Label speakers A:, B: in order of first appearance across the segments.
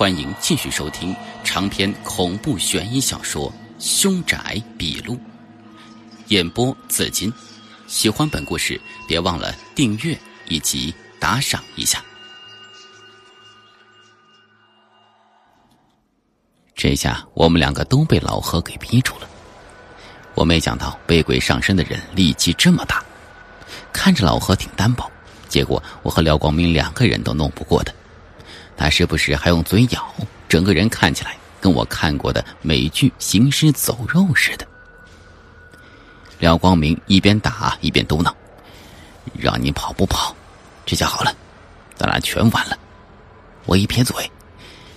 A: 欢迎继续收听长篇恐怖悬疑小说《凶宅笔录》，演播紫金。喜欢本故事，别忘了订阅以及打赏一下。这下我们两个都被老何给逼住了。我没想到被鬼上身的人力气这么大，看着老何挺单薄，结果我和廖光明两个人都弄不过他。他时不时还用嘴咬，整个人看起来跟我看过的美剧《行尸走肉》似的。廖光明一边打一边嘟囔：“让你跑不跑？这下好了，咱俩全完了。”我一撇嘴：“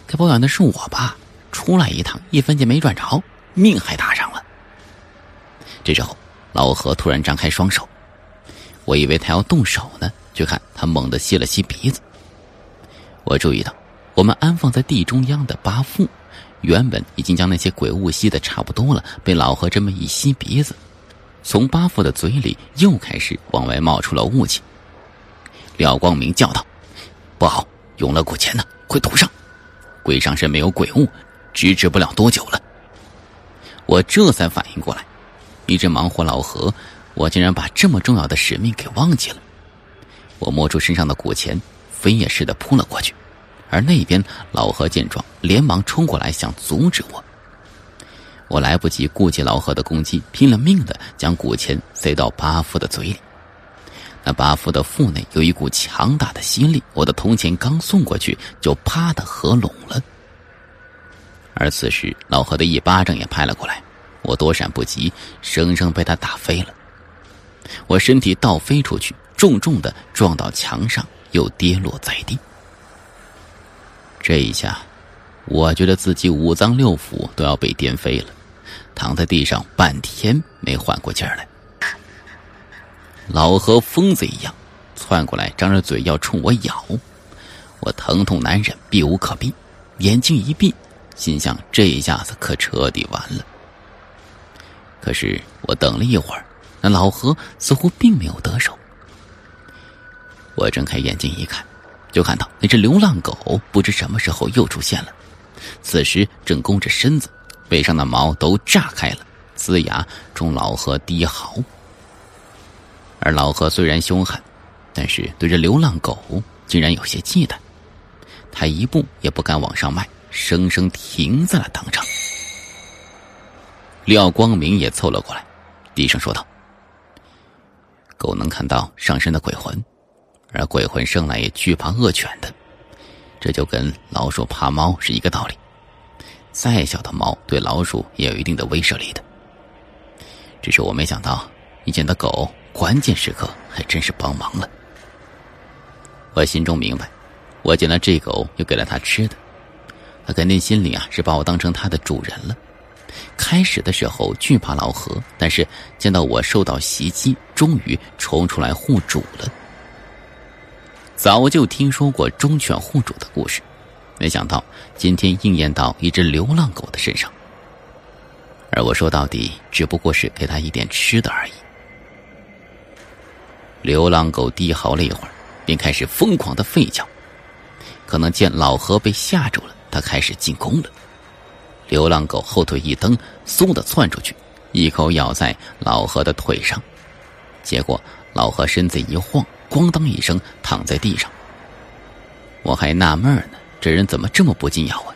A: 该保养的是我吧？出来一趟，一分钱没赚着，命还搭上了。”这时候，老何突然张开双手，我以为他要动手呢，却看他猛地吸了吸鼻子。我注意到，我们安放在地中央的八副，原本已经将那些鬼物吸的差不多了，被老何这么一吸鼻子。从八副的嘴里又开始往外冒出了雾气。廖光明叫道：“不好，用了古钱呢，快堵上！鬼上身没有鬼物，支持不了多久了。”我这才反应过来，一直忙活老何，我竟然把这么重要的使命给忘记了。我摸出身上的古钱，飞也似的扑了过去，而那边老何见状，连忙冲过来想阻止我。我来不及顾及老何的攻击，拼了命的将古钱塞到巴夫的嘴里。那巴夫的腹内有一股强大的吸力，我的铜钱刚送过去，就啪的合拢了。而此时，老何的一巴掌也拍了过来，我躲闪不及，生生被他打飞了。我身体倒飞出去，重重的撞到墙上，又跌落在地。这一下，我觉得自己五脏六腑都要被颠飞了。躺在地上半天没缓过劲儿来，老何疯子一样窜过来，张着嘴要冲我咬，我疼痛难忍，避无可避，眼睛一闭，心想这一下子可彻底完了。可是我等了一会儿，那老何似乎并没有得手。我睁开眼睛一看，就看到那只流浪狗不知什么时候又出现了，此时正弓着身子。背上的毛都炸开了，呲牙冲老何低嚎。而老何虽然凶悍，但是对这流浪狗竟然有些忌惮，他一步也不敢往上迈，生生停在了当场。廖光明也凑了过来，低声说道：“狗能看到上身的鬼魂，而鬼魂生来也惧怕恶犬的，这就跟老鼠怕猫是一个道理。”再小的猫对老鼠也有一定的威慑力的，只是我没想到你捡的狗关键时刻还真是帮忙了。我心中明白，我捡了这狗又给了它吃的，它肯定心里啊是把我当成它的主人了。开始的时候惧怕老何，但是见到我受到袭击，终于冲出来护主了。早就听说过忠犬护主的故事。没想到今天应验到一只流浪狗的身上，而我说到底只不过是给它一点吃的而已。流浪狗低嚎了一会儿，便开始疯狂的吠叫，可能见老何被吓住了，它开始进攻了。流浪狗后腿一蹬，嗖的窜出去，一口咬在老何的腿上，结果老何身子一晃，咣当一声躺在地上。我还纳闷呢。这人怎么这么不禁咬啊？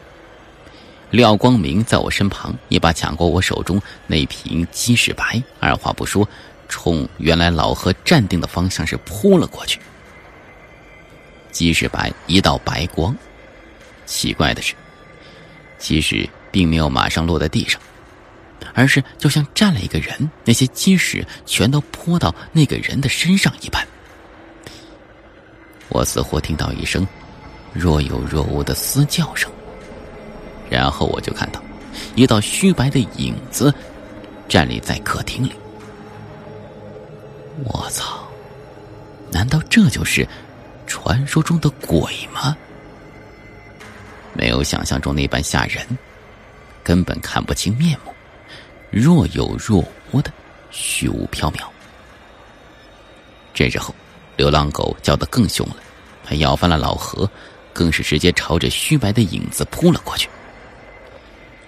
A: 廖光明在我身旁，一把抢过我手中那瓶鸡屎白，二话不说，冲原来老何站定的方向是扑了过去。鸡屎白一道白光，奇怪的是，鸡屎并没有马上落在地上，而是就像站了一个人，那些鸡屎全都泼到那个人的身上一般。我似乎听到一声。若有若无的嘶叫声，然后我就看到一道虚白的影子站立在客厅里。我操！难道这就是传说中的鬼吗？没有想象中那般吓人，根本看不清面目，若有若无的虚无缥缈。这时候，流浪狗叫得更凶了，它咬翻了老何。更是直接朝着虚白的影子扑了过去。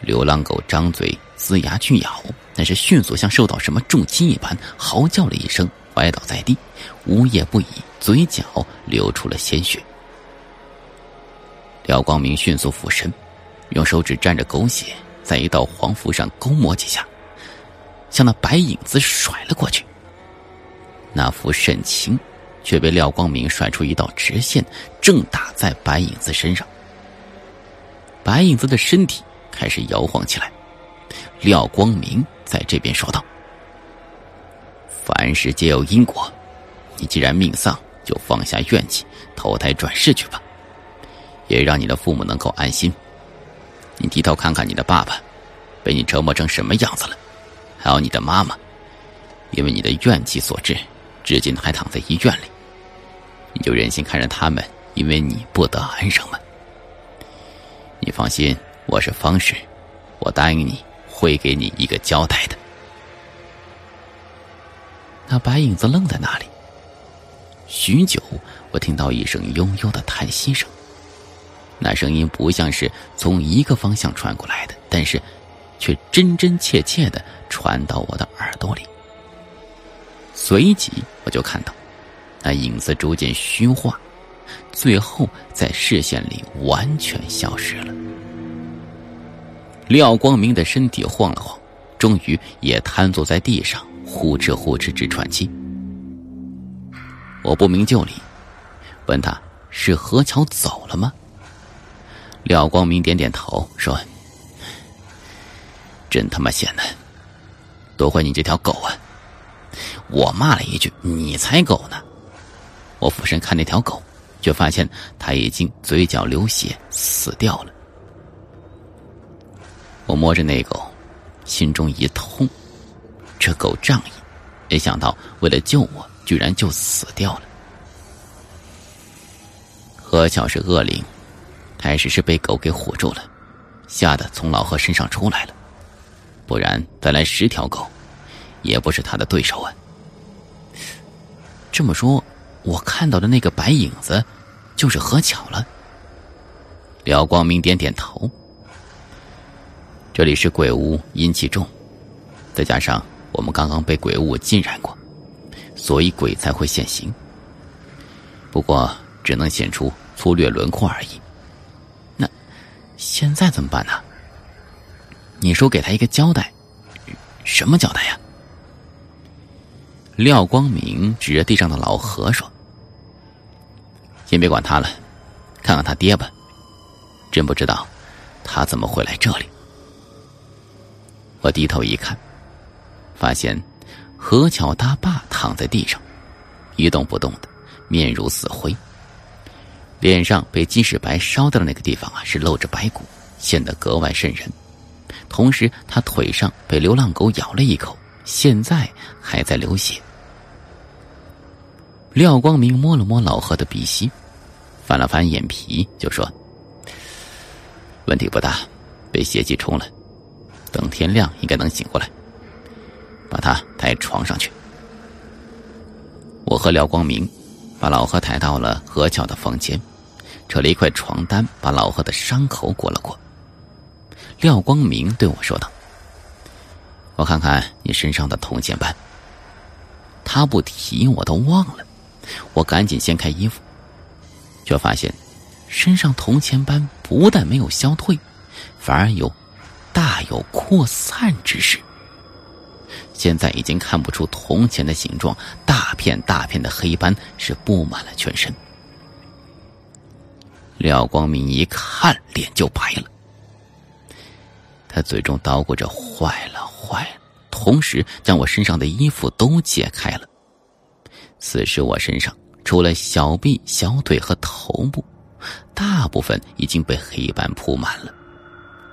A: 流浪狗张嘴龇牙去咬，但是迅速像受到什么重击一般，嚎叫了一声，歪倒在地，呜咽不已，嘴角流出了鲜血。廖光明迅速俯身，用手指沾着狗血，在一道黄符上勾抹几下，向那白影子甩了过去。那符甚轻。却被廖光明甩出一道直线，正打在白影子身上。白影子的身体开始摇晃起来。廖光明在这边说道：“凡事皆有因果，你既然命丧，就放下怨气，投胎转世去吧，也让你的父母能够安心。你低头看看你的爸爸，被你折磨成什么样子了？还有你的妈妈，因为你的怨气所致。”至今还躺在医院里，你就忍心看着他们因为你不得安生吗？你放心，我是方氏，我答应你会给你一个交代的。那白影子愣在那里，许久，我听到一声悠悠的叹息声。那声音不像是从一个方向传过来的，但是，却真真切切的传到我的耳朵里。随即，我就看到那影子逐渐虚化，最后在视线里完全消失了。廖光明的身体晃了晃，终于也瘫坐在地上，呼哧呼哧直喘气。我不明就里，问他是何桥走了吗？廖光明点点头说：“真他妈险呐，多亏你这条狗啊！”我骂了一句：“你才狗呢！”我俯身看那条狗，却发现它已经嘴角流血，死掉了。我摸着那狗，心中一痛。这狗仗义，没想到为了救我，居然就死掉了。何巧是恶灵，开始是被狗给唬住了，吓得从老何身上出来了。不然再来十条狗，也不是他的对手啊。这么说，我看到的那个白影子，就是何巧了。廖光明点点头。这里是鬼屋，阴气重，再加上我们刚刚被鬼物浸染过，所以鬼才会现形。不过只能显出粗略轮廓而已。那现在怎么办呢？你说给他一个交代，什么交代呀？廖光明指着地上的老何说：“先别管他了，看看他爹吧。真不知道他怎么会来这里。”我低头一看，发现何巧他爸躺在地上，一动不动的，面如死灰。脸上被鸡屎白烧掉的那个地方啊，是露着白骨，显得格外瘆人。同时，他腿上被流浪狗咬了一口，现在还在流血。廖光明摸了摸老何的鼻息，翻了翻眼皮，就说：“问题不大，被邪气冲了，等天亮应该能醒过来。把他抬床上去。”我和廖光明把老何抬到了何巧的房间，扯了一块床单，把老何的伤口裹了裹。廖光明对我说道：“我看看你身上的铜钱斑。”他不提，我都忘了。我赶紧掀开衣服，却发现身上铜钱斑不但没有消退，反而有大有扩散之势。现在已经看不出铜钱的形状，大片大片的黑斑是布满了全身。廖光明一看，脸就白了，他嘴中叨咕着“坏了，坏了”，同时将我身上的衣服都解开了。此时我身上除了小臂、小腿和头部，大部分已经被黑斑铺满了。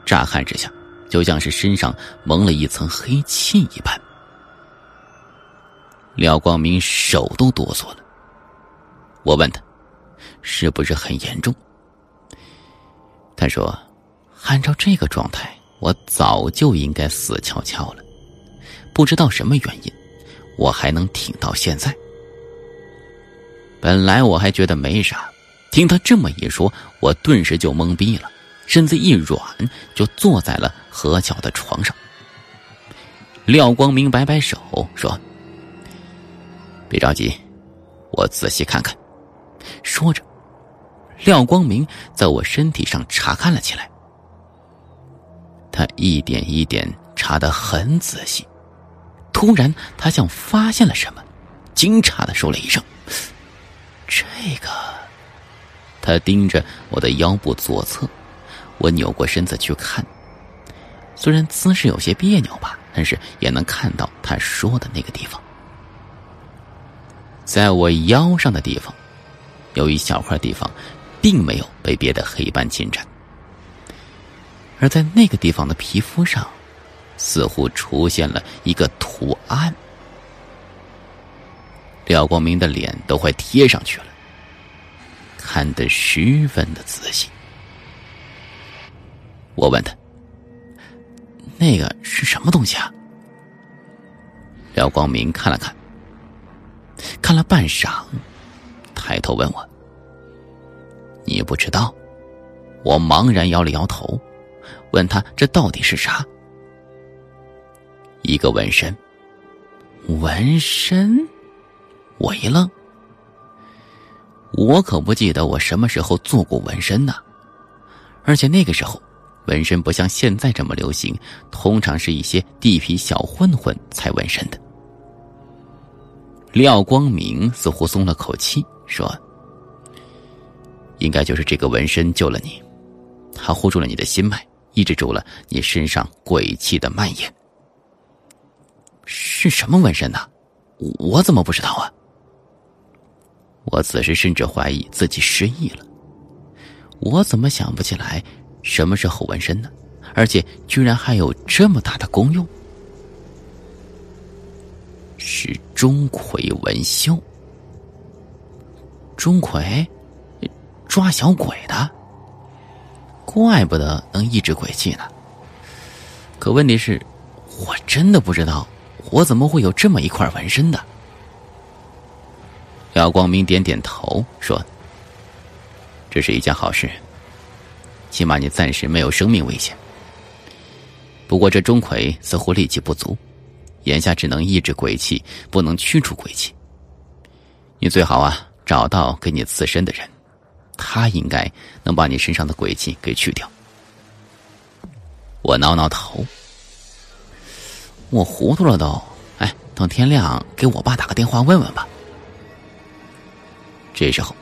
A: 乍看之下，就像是身上蒙了一层黑气一般。廖光明手都哆嗦了。我问他：“是不是很严重？”他说：“按照这个状态，我早就应该死翘翘了。不知道什么原因，我还能挺到现在。”本来我还觉得没啥，听他这么一说，我顿时就懵逼了，身子一软，就坐在了何巧的床上。廖光明摆摆手说：“别着急，我仔细看看。”说着，廖光明在我身体上查看了起来。他一点一点查得很仔细，突然，他像发现了什么，惊诧的说了一声：“这个。”他盯着我的腰部左侧，我扭过身子去看。虽然姿势有些别扭吧，但是也能看到他说的那个地方，在我腰上的地方，有一小块地方，并没有被别的黑斑侵占，而在那个地方的皮肤上，似乎出现了一个图案。廖光明的脸都快贴上去了。看得十分的仔细，我问他：“那个是什么东西啊？”廖光明看了看，看了半晌，抬头问我：“你不知道？”我茫然摇了摇头，问他：“这到底是啥？”一个纹身。纹身？我一愣。我可不记得我什么时候做过纹身呢，而且那个时候，纹身不像现在这么流行，通常是一些地痞小混混才纹身的。廖光明似乎松了口气，说：“应该就是这个纹身救了你，它护住了你的心脉，抑制住了你身上鬼气的蔓延。是什么纹身呢？我怎么不知道啊？”我此时甚至怀疑自己失忆了。我怎么想不起来什么是后纹身呢？而且居然还有这么大的功用？是钟馗纹绣。钟馗抓小鬼的，怪不得能抑制鬼气呢。可问题是，我真的不知道我怎么会有这么一块纹身的。廖光明点点头说：“这是一件好事，起码你暂时没有生命危险。不过这钟馗似乎力气不足，眼下只能抑制鬼气，不能驱除鬼气。你最好啊，找到给你刺身的人，他应该能把你身上的鬼气给去掉。”我挠挠头，我糊涂了都。哎，等天亮给我爸打个电话问问吧。这时候，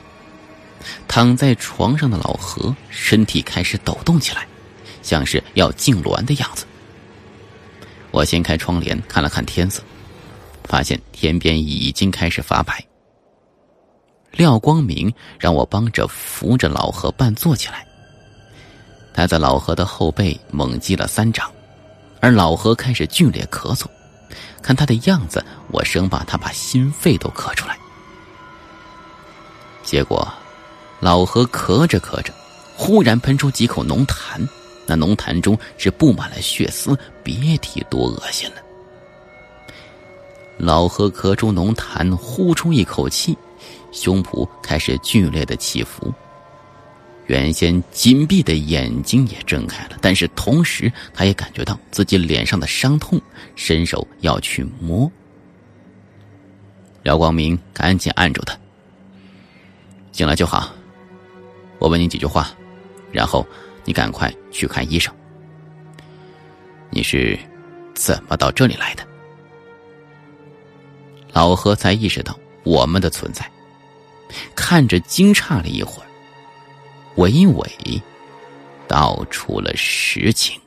A: 躺在床上的老何身体开始抖动起来，像是要痉挛的样子。我掀开窗帘看了看天色，发现天边已经开始发白。廖光明让我帮着扶着老何半坐起来，他在老何的后背猛击了三掌，而老何开始剧烈咳嗽。看他的样子，我生怕他把心肺都咳出来。结果，老何咳着咳着，忽然喷出几口浓痰，那浓痰中是布满了血丝，别提多恶心了。老何咳出浓痰，呼出一口气，胸脯开始剧烈的起伏，原先紧闭的眼睛也睁开了，但是同时他也感觉到自己脸上的伤痛，伸手要去摸。廖光明赶紧按住他。醒了就好，我问你几句话，然后你赶快去看医生。你是怎么到这里来的？老何才意识到我们的存在，看着惊诧了一会儿，娓娓道出了实情。